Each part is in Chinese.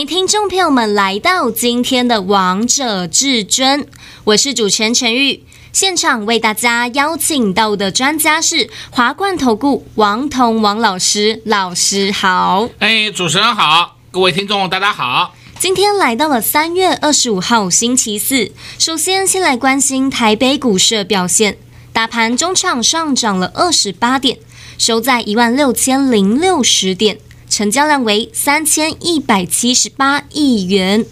迎听众朋友们来到今天的《王者至尊》，我是主持人陈玉。现场为大家邀请到的专家是华冠投顾王彤王老师，老师好。哎，主持人好，各位听众大家好。今天来到了三月二十五号星期四，首先先来关心台北股市的表现。大盘中场上涨了二十八点，收在一万六千零六十点，成交量为三千一百七十八亿元。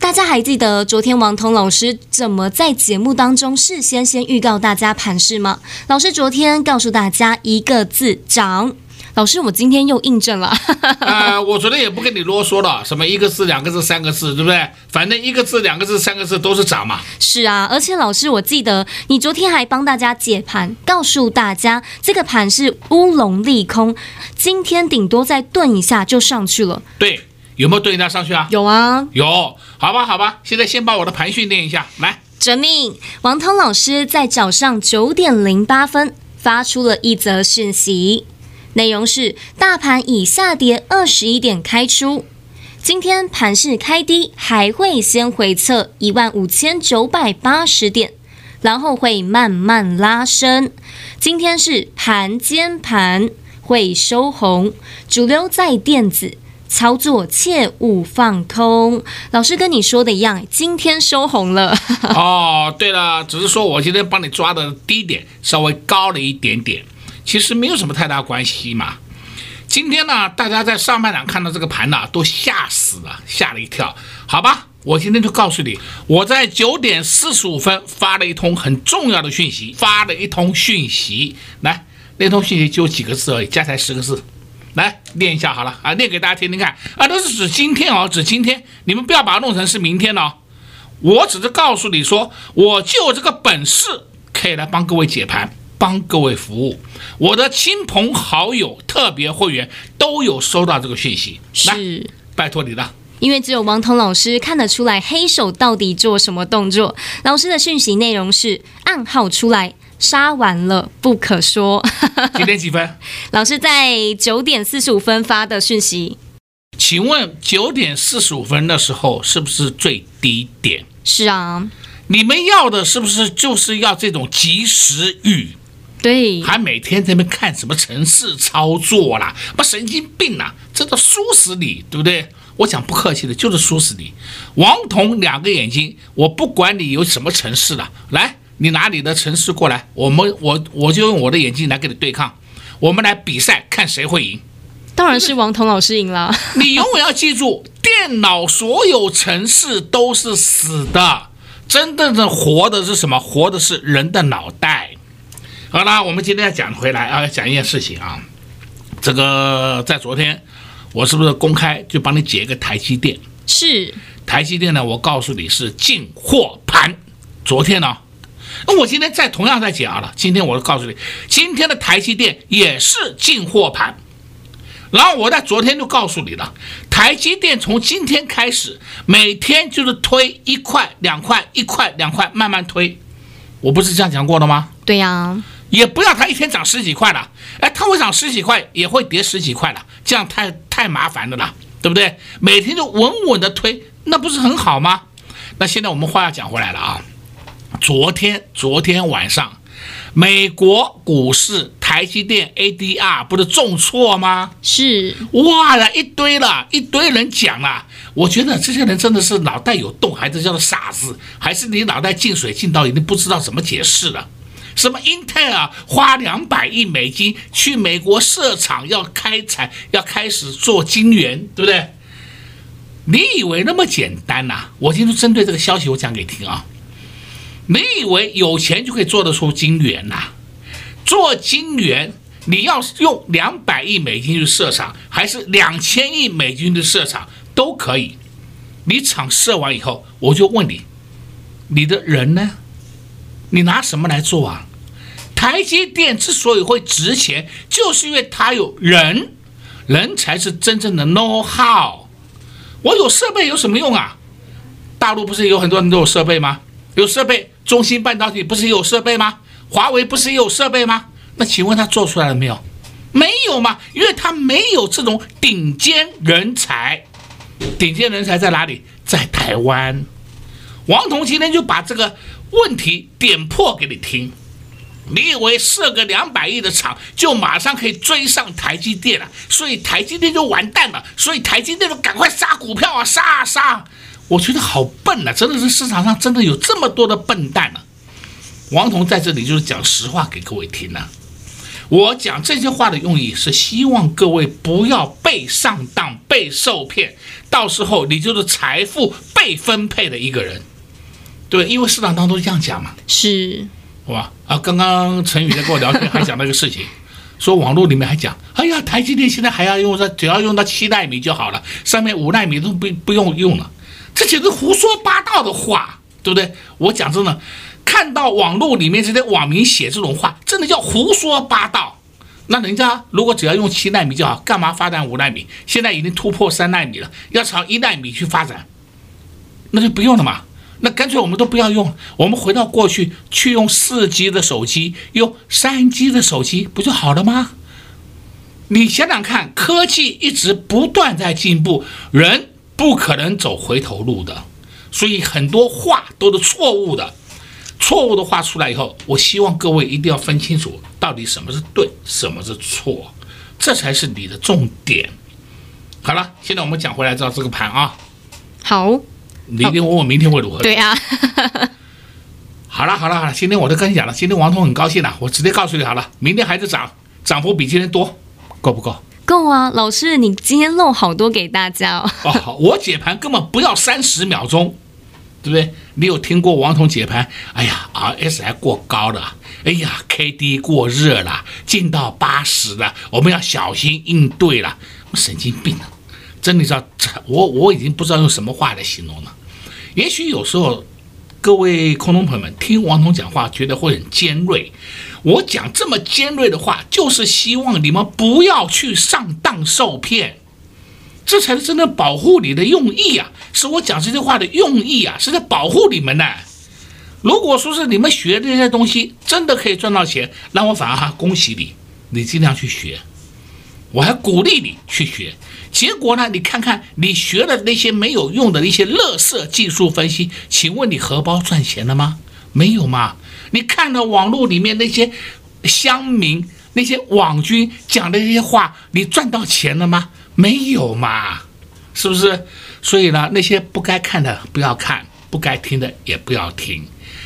大家还记得昨天王彤老师怎么在节目当中事先先预告大家盘势吗？老师昨天告诉大家一个字涨。老师，我今天又印证了。呃，我昨天也不跟你啰嗦了，什么一个字、两个字、三个字，对不对？反正一个字、两个字、三个字都是涨嘛。是啊，而且老师，我记得你昨天还帮大家解盘，告诉大家这个盘是乌龙利空，今天顶多再顿一下就上去了。对，有没有顿一下上去啊？有啊，有。好吧，好吧，现在先把我的盘训练一下，来。遵命。王涛老师在早上九点零八分发出了一则讯息。内容是：大盘以下跌二十一点开出，今天盘势开低，还会先回测一万五千九百八十点，然后会慢慢拉升。今天是盘间盘，会收红，主流在电子，操作切勿放空。老师跟你说的一样，今天收红了。哦，对了，只是说我今天帮你抓的低点稍微高了一点点。其实没有什么太大关系嘛。今天呢，大家在上半场看到这个盘呢，都吓死了，吓了一跳。好吧，我今天就告诉你，我在九点四十五分发了一通很重要的讯息，发了一通讯息。来，那通讯息就几个字而已，加起来十个字。来念一下好了啊，念给大家听听看啊，都是指今天哦，指今天，你们不要把它弄成是明天哦。我只是告诉你说，我就这个本事可以来帮各位解盘。帮各位服务，我的亲朋好友、特别会员都有收到这个讯息，是拜托你了。因为只有王彤老师看得出来黑手到底做什么动作。老师的讯息内容是暗号出来，杀完了不可说。几点几分？老师在九点四十五分发的讯息。请问九点四十五分的时候是不是最低点？是啊。你们要的是不是就是要这种及时雨？对，还每天在那边看什么城市操作啦，不神经病啦，这都输死你，对不对？我讲不客气的，就是输死你。王彤两个眼睛，我不管你有什么城市了，来，你拿你的城市过来，我们我我就用我的眼睛来跟你对抗，我们来比赛，看谁会赢。当然是王彤老师赢了。你永远要记住，电脑所有城市都是死的，真正的活的是什么？活的是人的脑袋。好了，我们今天要讲回来啊，要讲一件事情啊。这个在昨天，我是不是公开就帮你解一个台积电？是台积电呢？我告诉你是进货盘。昨天呢，那我今天再同样再讲了。今天我告诉你，今天的台积电也是进货盘。然后我在昨天就告诉你了，台积电从今天开始，每天就是推一块、两块、一块、两块，慢慢推。我不是这样讲过的吗？对呀。也不要它一天涨十几块了，哎，它会涨十几块，也会跌十几块了，这样太太麻烦了啦，对不对？每天就稳稳的推，那不是很好吗？那现在我们话要讲回来了啊，昨天昨天晚上，美国股市台积电 ADR 不是重挫吗？是，哇了一堆了，一堆人讲了，我觉得这些人真的是脑袋有洞，还是叫做傻子，还是你脑袋进水进到已经不知道怎么解释了。什么英特尔花两百亿美金去美国设厂，要开采，要开始做晶圆，对不对？你以为那么简单呐、我今天针对这个消息，我讲给你听啊。你以为有钱就可以做得出晶圆呐、做晶圆，你要用两百亿美金去设厂，还是两千亿美金去设厂都可以。你厂设完以后，我就问你，你的人呢？你拿什么来做啊？台积电之所以会值钱，就是因为它有人，人才是真正的 know how。我有设备有什么用啊？大陆不是有很多人都有设备吗？有设备，中芯半导体不是也有设备吗？华为不是也有设备吗？那请问他做出来了没有？没有嘛，因为他没有这种顶尖人才。顶尖人才在哪里？在台湾。王彤今天就把这个问题点破给你听。你以为设个两百亿的厂就马上可以追上台积电了？所以台积电就完蛋了。所以台积电就赶快杀股票啊，杀啊杀！我觉得好笨啊，真的是市场上真的有这么多的笨蛋、啊。王彤在这里就是讲实话给各位听呢、啊。我讲这些话的用意是希望各位不要被上当、被受骗，到时候你就是财富被分配的一个人。对，因为市场当中这样讲嘛。是。好吧？啊，刚刚陈宇在跟我聊天，还讲那个事情，说网络里面还讲，哎呀，台积电现在还要用，只要用到七纳米就好了，上面五纳米都不不用用了，这简直胡说八道的话，对不对？我讲真的，看到网络里面这些网民写这种话，真的叫胡说八道。那人家如果只要用七纳米就好，干嘛发展五纳米？现在已经突破三纳米了，要朝一纳米去发展，那就不用了嘛。那干脆我们都不要用，我们回到过去，去用四 G 的手机，用三 G 的手机，不就好了吗？你想想看，科技一直不断在进步，人不可能走回头路的，所以很多话都是错误的。错误的话出来以后，我希望各位一定要分清楚，到底什么是对，什么是错，这才是你的重点。好了，现在我们讲回来，照这个盘啊，好。你一定问我明天会如何？对啊，好了好了好了，今天我都跟你讲了，今天王彤很高兴了，我直接告诉你好了，明天还是涨，涨幅比今天多，够不够？够啊，老师，你今天漏好多给大家哦。哦，好，我解盘根本不要三十秒钟，对不对？你有听过王彤解盘？哎呀，RSI 过高了，哎呀，KD 过热了，进到八十了，我们要小心应对了，我神经病啊！真的知道，我我已经不知道用什么话来形容了。也许有时候，各位空中朋友们听王彤讲话，觉得会很尖锐。我讲这么尖锐的话，就是希望你们不要去上当受骗，这才是真正保护你的用意啊！是我讲这些话的用意啊，是在保护你们呢。如果说是你们学这些东西真的可以赚到钱，那我反而还恭喜你，你尽量去学，我还鼓励你去学。结果呢？你看看你学的那些没有用的那些垃圾技术分析，请问你荷包赚钱了吗？没有吗？你看到网络里面那些乡民、那些网军讲的那些话，你赚到钱了吗？没有嘛？是不是？所以呢，那些不该看的不要看，不该听的也不要听。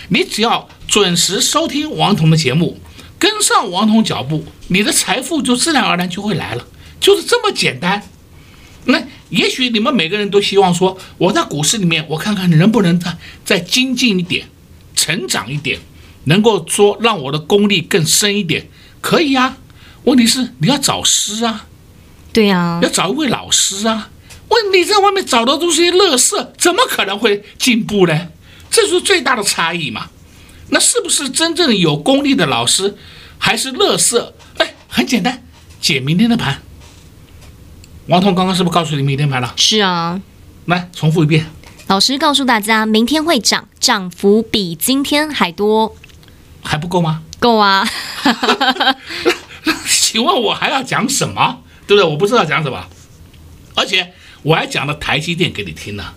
你只要准时收听王彤的节目，跟上王彤脚步，你的财富就自然而然就会来了，就是这么简单。那也许你们每个人都希望说，我在股市里面，我看看能不能再再精进一点，成长一点，能够说让我的功力更深一点，可以啊。问题是你要找师啊，对呀，要找一位老师啊。问你在外面找的都是些乐色，怎么可能会进步呢？这是最大的差异嘛。那是不是真正有功力的老师，还是乐色？哎，很简单，解明天的盘。王彤刚刚是不是告诉你明天盘了？是啊，来重复一遍。老师告诉大家，明天会涨，涨幅比今天还多，还不够吗？够啊！请问我还要讲什么？对不对？我不知道讲什么，而且我还讲了台积电给你听了，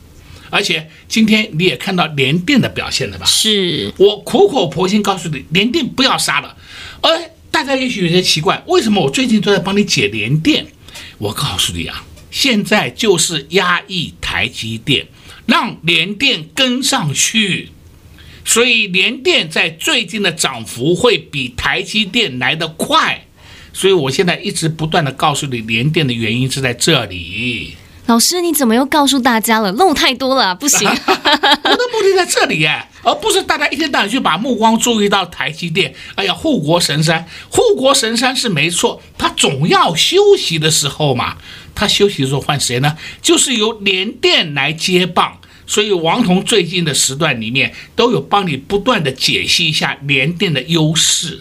而且今天你也看到联电的表现了吧？是我苦口婆心告诉你，联电不要杀了。哎，大家也许有些奇怪，为什么我最近都在帮你解联电？我告诉你啊，现在就是压抑台积电，让联电跟上去，所以联电在最近的涨幅会比台积电来得快，所以我现在一直不断的告诉你，联电的原因是在这里。老师，你怎么又告诉大家了？漏太多了，不行。我的目的在这里耶，而不是大家一天到晚去把目光注意到台积电。哎呀，护国神山，护国神山是没错，他总要休息的时候嘛。他休息的时候换谁呢？就是由联电来接棒。所以王彤最近的时段里面都有帮你不断的解析一下联电的优势。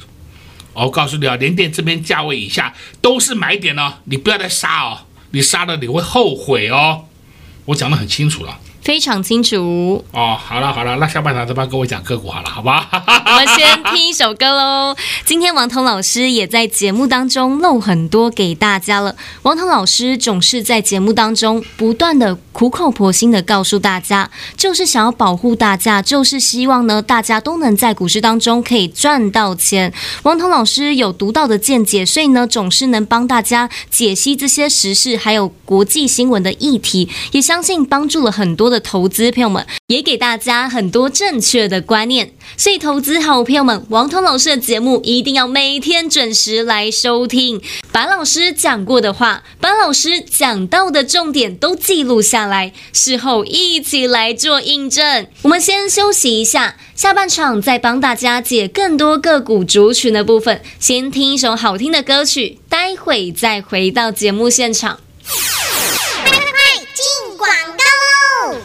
我告诉你啊，联电这边价位以下都是买点哦，你不要再杀哦，你杀了你会后悔哦。我讲得很清楚了。非常清楚哦，好了好了，那下半场这边跟我讲个股好了，好吧？我们先听一首歌喽。今天王彤老师也在节目当中漏很多给大家了。王彤老师总是在节目当中不断的苦口婆心的告诉大家，就是想要保护大家，就是希望呢大家都能在股市当中可以赚到钱。王彤老师有独到的见解，所以呢总是能帮大家解析这些时事还有国际新闻的议题，也相信帮助了很多的投资朋友们也给大家很多正确的观念，所以投资好朋友们，王彤老师的节目一定要每天准时来收听，把老师讲过的话，把老师讲到的重点都记录下来，事后一起来做印证。我们先休息一下，下半场再帮大家解更多个股族群的部分，先听一首好听的歌曲，待会再回到节目现场。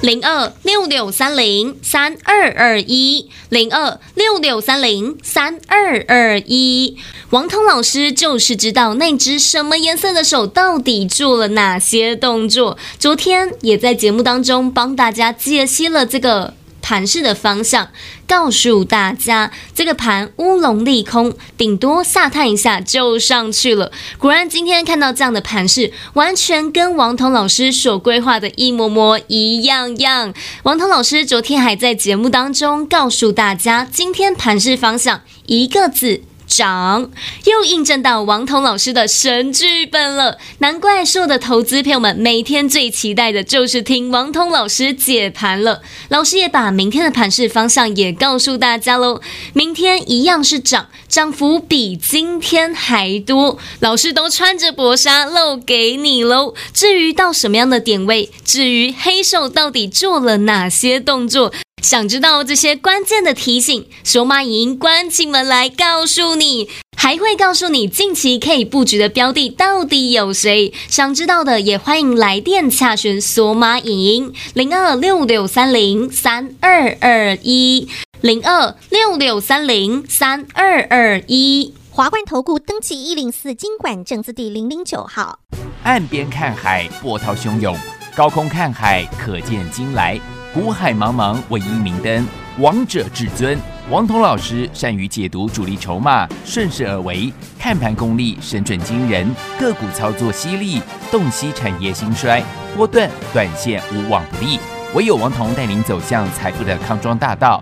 零二六六三零三二二一，零二六六三零三二二一。王彤老师就是知道那只什么颜色的手到底做了哪些动作。昨天也在节目当中帮大家解析了这个。盘势的方向，告诉大家，这个盘乌龙利空，顶多下探一下就上去了。果然，今天看到这样的盘势，完全跟王彤老师所规划的一模模一样样。王彤老师昨天还在节目当中告诉大家，今天盘势方向一个字。涨，又印证到王彤老师的神剧本了。难怪所有的投资朋友们每天最期待的就是听王彤老师解盘了。老师也把明天的盘势方向也告诉大家喽。明天一样是涨，涨幅比今天还多。老师都穿着薄纱露给你喽。至于到什么样的点位，至于黑手到底做了哪些动作？想知道这些关键的提醒，索马影音关起门来告诉你，还会告诉你近期可以布局的标的到底有谁。想知道的也欢迎来电洽询索马影音零二六六三零三二二一零二六六三零三二二一。华冠投顾登记一零四经管证字第零零九号。岸边看海，波涛汹涌；高空看海，可见金来。股海茫茫，唯一明灯，王者至尊。王彤老师善于解读主力筹码，顺势而为，看盘功力神准惊人，个股操作犀利，洞悉产业兴衰，波段短线无往不利。唯有王彤带领走向财富的康庄大道。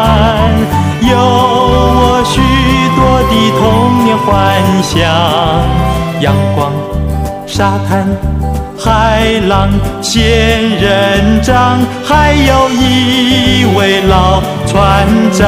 的童年幻想，阳光、沙滩、海浪、仙人掌，还有一位老船长。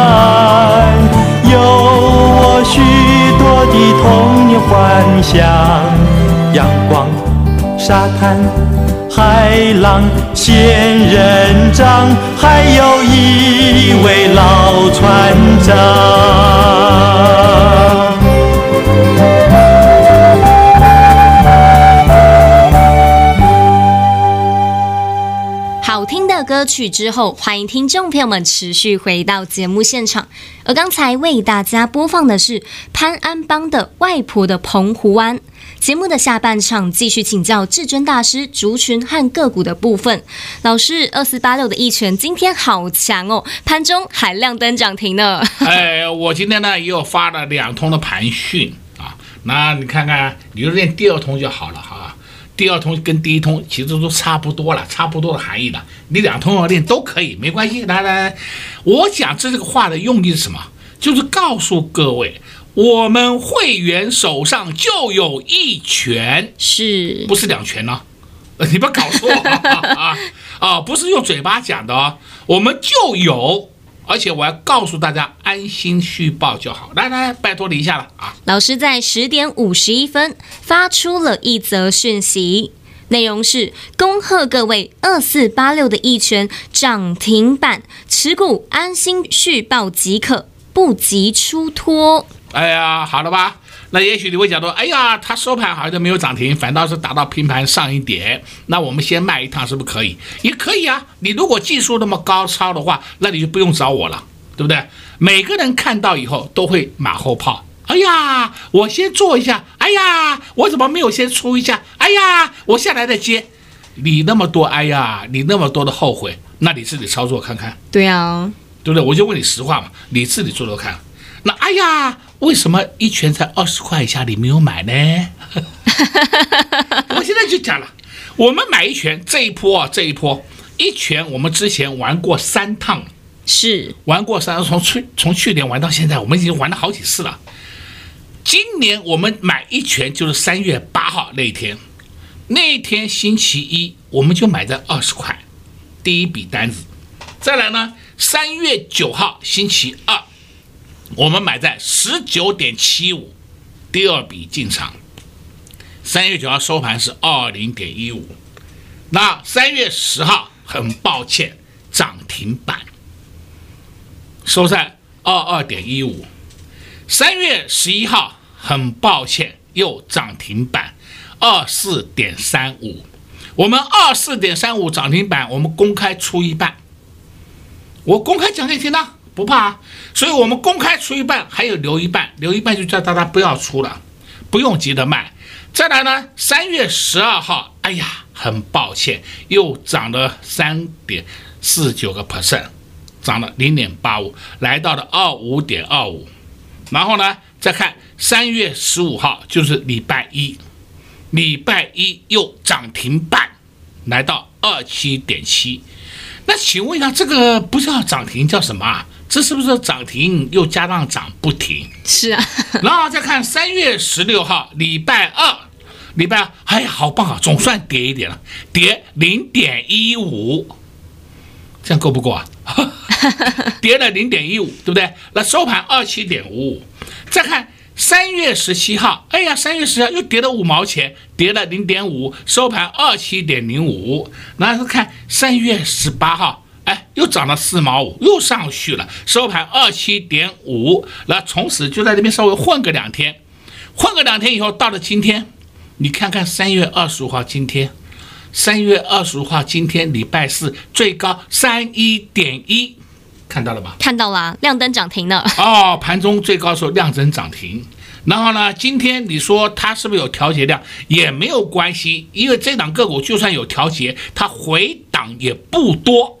像，阳光、沙滩、海浪、仙人掌，还有一位老船长。歌曲之后，欢迎听众朋友们持续回到节目现场。而刚才为大家播放的是潘安邦的《外婆的澎湖湾》。节目的下半场继续请教至尊大师族群和个股的部分。老师，二四八六的一拳今天好强哦，盘中还亮灯涨停呢。哎，我今天呢又发了两通的盘讯啊，那你看看，你就练第二通就好了。第二通跟第一通其实都差不多了，差不多的含义的。你两通要练都可以，没关系。来来来，我讲这个话的用意是什么？就是告诉各位，我们会员手上就有一拳，是不是两拳呢？你不要搞错 啊啊，啊！不是用嘴巴讲的哦，我们就有。而且我要告诉大家，安心续报就好。来来来，拜托你一下了啊！老师在十点五十一分发出了一则讯息，内容是：恭贺各位二四八六的一拳涨停板持股，安心续报即可，不急出脱。哎呀，好了吧？那也许你会讲说，哎呀，它收盘好像没有涨停，反倒是打到平盘上一点。那我们先卖一趟，是不是可以？也可以啊。你如果技术那么高超的话，那你就不用找我了，对不对？每个人看到以后都会马后炮。哎呀，我先做一下。哎呀，我怎么没有先出一下？哎呀，我下来再接。你那么多，哎呀，你那么多的后悔，那你自己操作看看。对啊，对不对？我就问你实话嘛，你自己做做看。那哎呀，为什么一拳才二十块以下你没有买呢？我现在就讲了，我们买一拳这一波啊，这一波一拳我们之前玩过三趟，是玩过三，从去从去年玩到现在，我们已经玩了好几次了。今年我们买一拳就是三月八号那一天，那一天星期一我们就买在二十块，第一笔单子。再来呢，三月九号星期二。我们买在十九点七五，第二笔进场。三月九号收盘是二零点一五，那三月十号很抱歉涨停板，收在二二点一五。三月十一号很抱歉又涨停板，二四点三五。我们二四点三五涨停板，我们公开出一半，我公开讲给你听呢。不怕啊，所以我们公开出一半，还有留一半，留一半就叫大家不要出了，不用急着卖。再来呢，三月十二号，哎呀，很抱歉，又涨了三点四九个 percent，涨了零点八五，来到了二五点二五。然后呢，再看三月十五号，就是礼拜一，礼拜一又涨停板，来到二七点七。那请问一下，这个不叫涨停，叫什么啊？这是不是涨停又加上涨不停？是啊，然后再看三月十六号礼拜二，礼拜二，哎呀，好棒啊，总算跌一点了，跌零点一五，这样够不够啊？跌了零点一五，对不对？那收盘二七点五五。再看三月十七号，哎呀，三月十七号又跌了五毛钱，跌了零点五，收盘二七点零五。然后看三月十八号。哎，又涨了四毛五，又上去了，收盘二七点五。那从此就在这边稍微混个两天，混个两天以后，到了今天，你看看三月二十五号今天，三月二十五号，今天礼拜四，最高三一点一，看到了吧？看到了，亮灯涨停了。哦，盘中最高时候亮灯涨停。然后呢，今天你说它是不是有调节量？也没有关系，因为这档个股就算有调节，它回档也不多，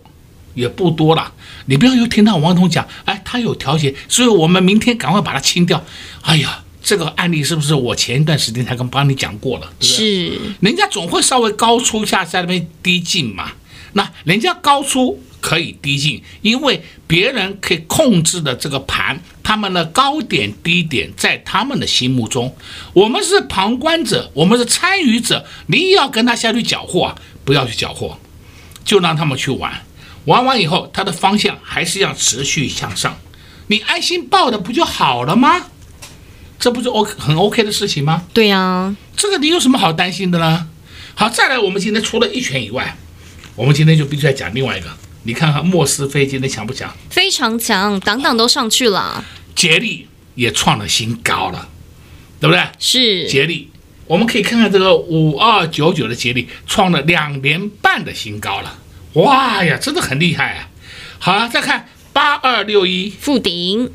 也不多了。你不要又听到王彤讲，哎，他有调节，所以我们明天赶快把它清掉。哎呀，这个案例是不是我前一段时间才刚帮你讲过了？对不对？是，人家总会稍微高出一下，在那边低进嘛。那人家高出可以低进，因为别人可以控制的这个盘，他们的高点低点在他们的心目中，我们是旁观者，我们是参与者，你要跟他下去搅和啊，不要去搅和，就让他们去玩。玩完以后，它的方向还是要持续向上，你安心抱的不就好了吗？这不是 OK 很 OK 的事情吗？对呀，这个你有什么好担心的呢？好，再来，我们今天除了一拳以外，我们今天就必须要讲另外一个。你看看莫斯菲今天强不强？非常强，档档都上去了。杰力也创了新高了，对不对？是杰力，我们可以看看这个五二九九的杰力创了两年半的新高了。哇呀，真的很厉害啊！好了，再看八二六一富鼎，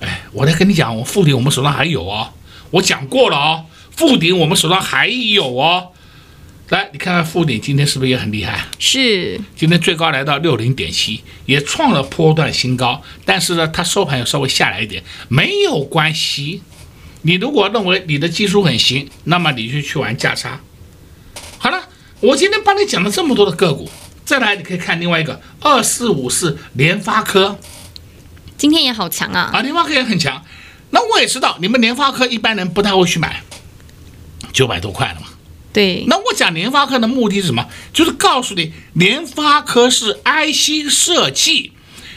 哎，我来跟你讲，我富鼎我们手上还有哦，我讲过了哦，富鼎我们手上还有哦。来，你看看富鼎今天是不是也很厉害？是，今天最高来到六零点七，也创了波段新高，但是呢，它收盘又稍微下来一点，没有关系。你如果认为你的技术很行，那么你就去玩价差。好了，我今天帮你讲了这么多的个股。再来，你可以看另外一个二四五四联发科，今天也好强啊！啊，联发科也很强。那我也知道，你们联发科一般人不太会去买，九百多块了嘛。对。那我讲联发科的目的是什么？就是告诉你，联发科是 IC 设计，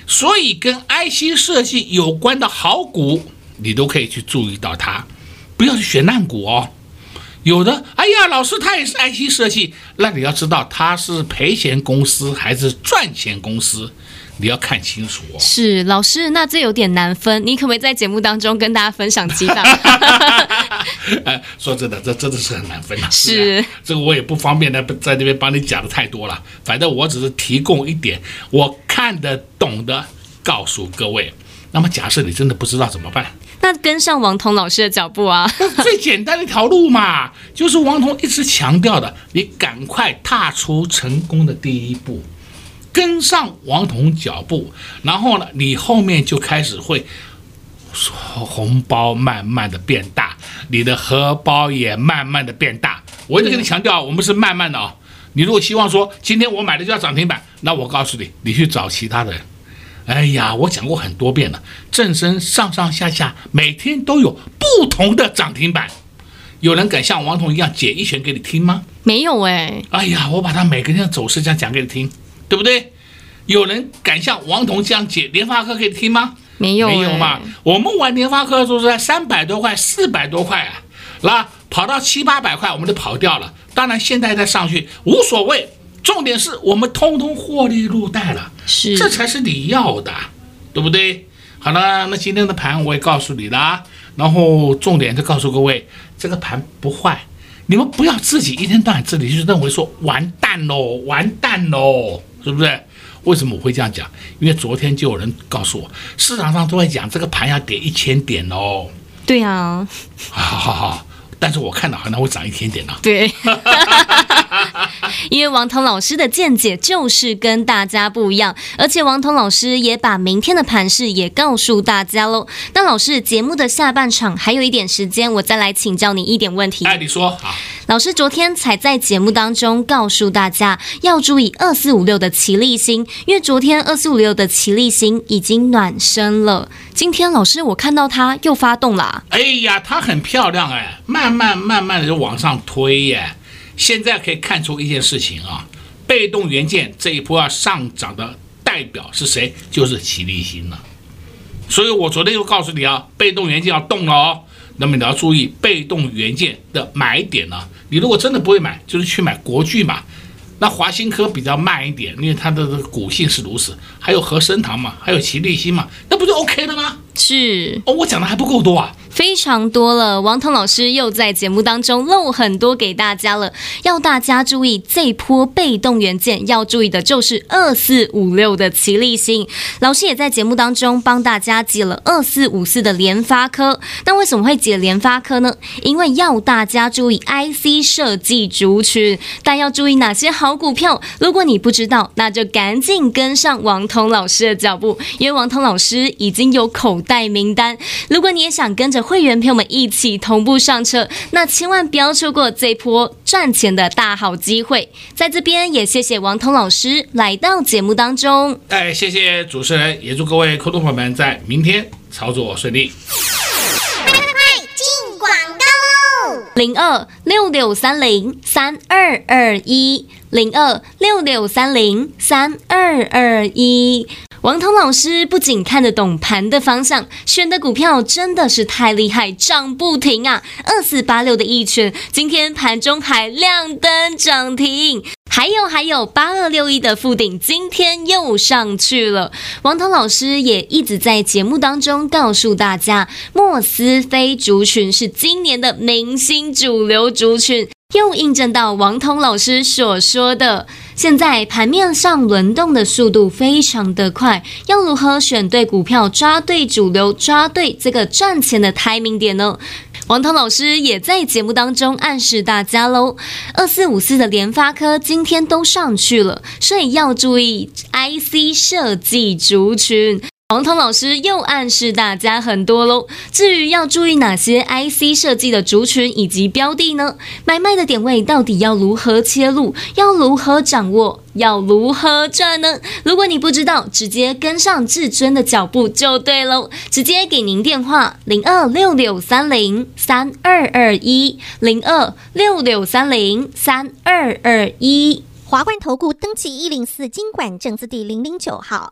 所以跟 IC 设计有关的好股，你都可以去注意到它，不要去选烂股哦。有的，哎呀，老师他也是 IC 设计，那你要知道他是赔钱公司还是赚钱公司，你要看清楚哦。是老师，那这有点难分，你可不可以在节目当中跟大家分享几档？哎，说真的，这真的是很难分啊。是，是这个我也不方便在，在这边帮你讲的太多了。反正我只是提供一点我看得懂的，告诉各位。那么假设你真的不知道怎么办？那跟上王彤老师的脚步啊，最简单的一条路嘛，就是王彤一直强调的，你赶快踏出成功的第一步，跟上王彤脚步，然后呢，你后面就开始会红包慢慢的变大，你的荷包也慢慢的变大。我一直跟你强调，我们是慢慢的啊、哦。你如果希望说今天我买的就要涨停板，那我告诉你，你去找其他的人。哎呀，我讲过很多遍了，正身上上下下每天都有不同的涨停板，有人敢像王彤一样解一拳给你听吗？没有哎。哎呀，我把它每个天的走势这样讲给你听，对不对？有人敢像王彤这样解联发科给你听吗？没有，没有嘛。我们玩联发科的时候是在三百多块、四百多块啊，那跑到七八百块我们就跑掉了。当然现在再上去无所谓。重点是我们通通获利入袋了，是，这才是你要的，对不对？好了，那今天的盘我也告诉你了，然后重点就告诉各位，这个盘不坏，你们不要自己一天到晚自己就认为说完蛋喽，完蛋喽，是不是？为什么我会这样讲？因为昨天就有人告诉我，市场上都在讲这个盘要跌一千点哦。对呀、啊，好好好。但是我看到可能会涨一点点呢。对，因为王彤老师的见解就是跟大家不一样，而且王彤老师也把明天的盘势也告诉大家喽。那老师，节目的下半场还有一点时间，我再来请教你一点问题。哎，你说好。老师昨天才在节目当中告诉大家要注意二四五六的奇力新，因为昨天二四五六的奇力新已经暖身了。今天老师我看到它又发动了。哎呀，它很漂亮哎，慢慢慢慢的就往上推耶。现在可以看出一件事情啊，被动元件这一波要上涨的代表是谁？就是奇力新了。所以我昨天就告诉你啊，被动元件要动了哦。那么你要注意被动元件的买点呢？你如果真的不会买，就是去买国巨嘛。那华新科比较慢一点，因为它的股性是如此。还有和生堂嘛，还有奇力新嘛，那不就 OK 了吗？是哦，我讲的还不够多啊。非常多了。王彤老师又在节目当中漏很多给大家了，要大家注意这波被动元件要注意的就是二四五六的奇力新。老师也在节目当中帮大家解了二四五四的联发科。那为什么会解联发科呢？因为要大家注意 IC 设计族群，但要注意哪些好股票？如果你不知道，那就赶紧跟上王彤老师的脚步，因为王彤老师已经有口袋名单。如果你也想跟着会员朋友们一起同步上车，那千万不要错过这波赚钱的大好机会。在这边也谢谢王彤老师来到节目当中。哎，谢谢主持人，也祝各位观众朋友们在明天操作顺利。零二六六三零三二二一，零二六六三零三二二一。王彤老师不仅看得懂盘的方向，选的股票真的是太厉害，涨不停啊！二四八六的一拳，今天盘中还亮灯涨停。还有还有，八二六一的富鼎今天又上去了。王彤老师也一直在节目当中告诉大家，莫斯菲族群是今年的明星主流族群，又印证到王彤老师所说的。现在盘面上轮动的速度非常的快，要如何选对股票，抓对主流，抓对这个赚钱的 timing 点呢？王彤老师也在节目当中暗示大家喽，二四五四的联发科今天都上去了，所以要注意 IC 设计族群。王彤老师又暗示大家很多喽。至于要注意哪些 IC 设计的族群以及标的呢？买卖的点位到底要如何切入？要如何掌握？要如何赚呢？如果你不知道，直接跟上至尊的脚步就对喽。直接给您电话：零二六六三零三二二一，零二六六三零三二二一。华冠投顾登记一零四金管证字第零零九号。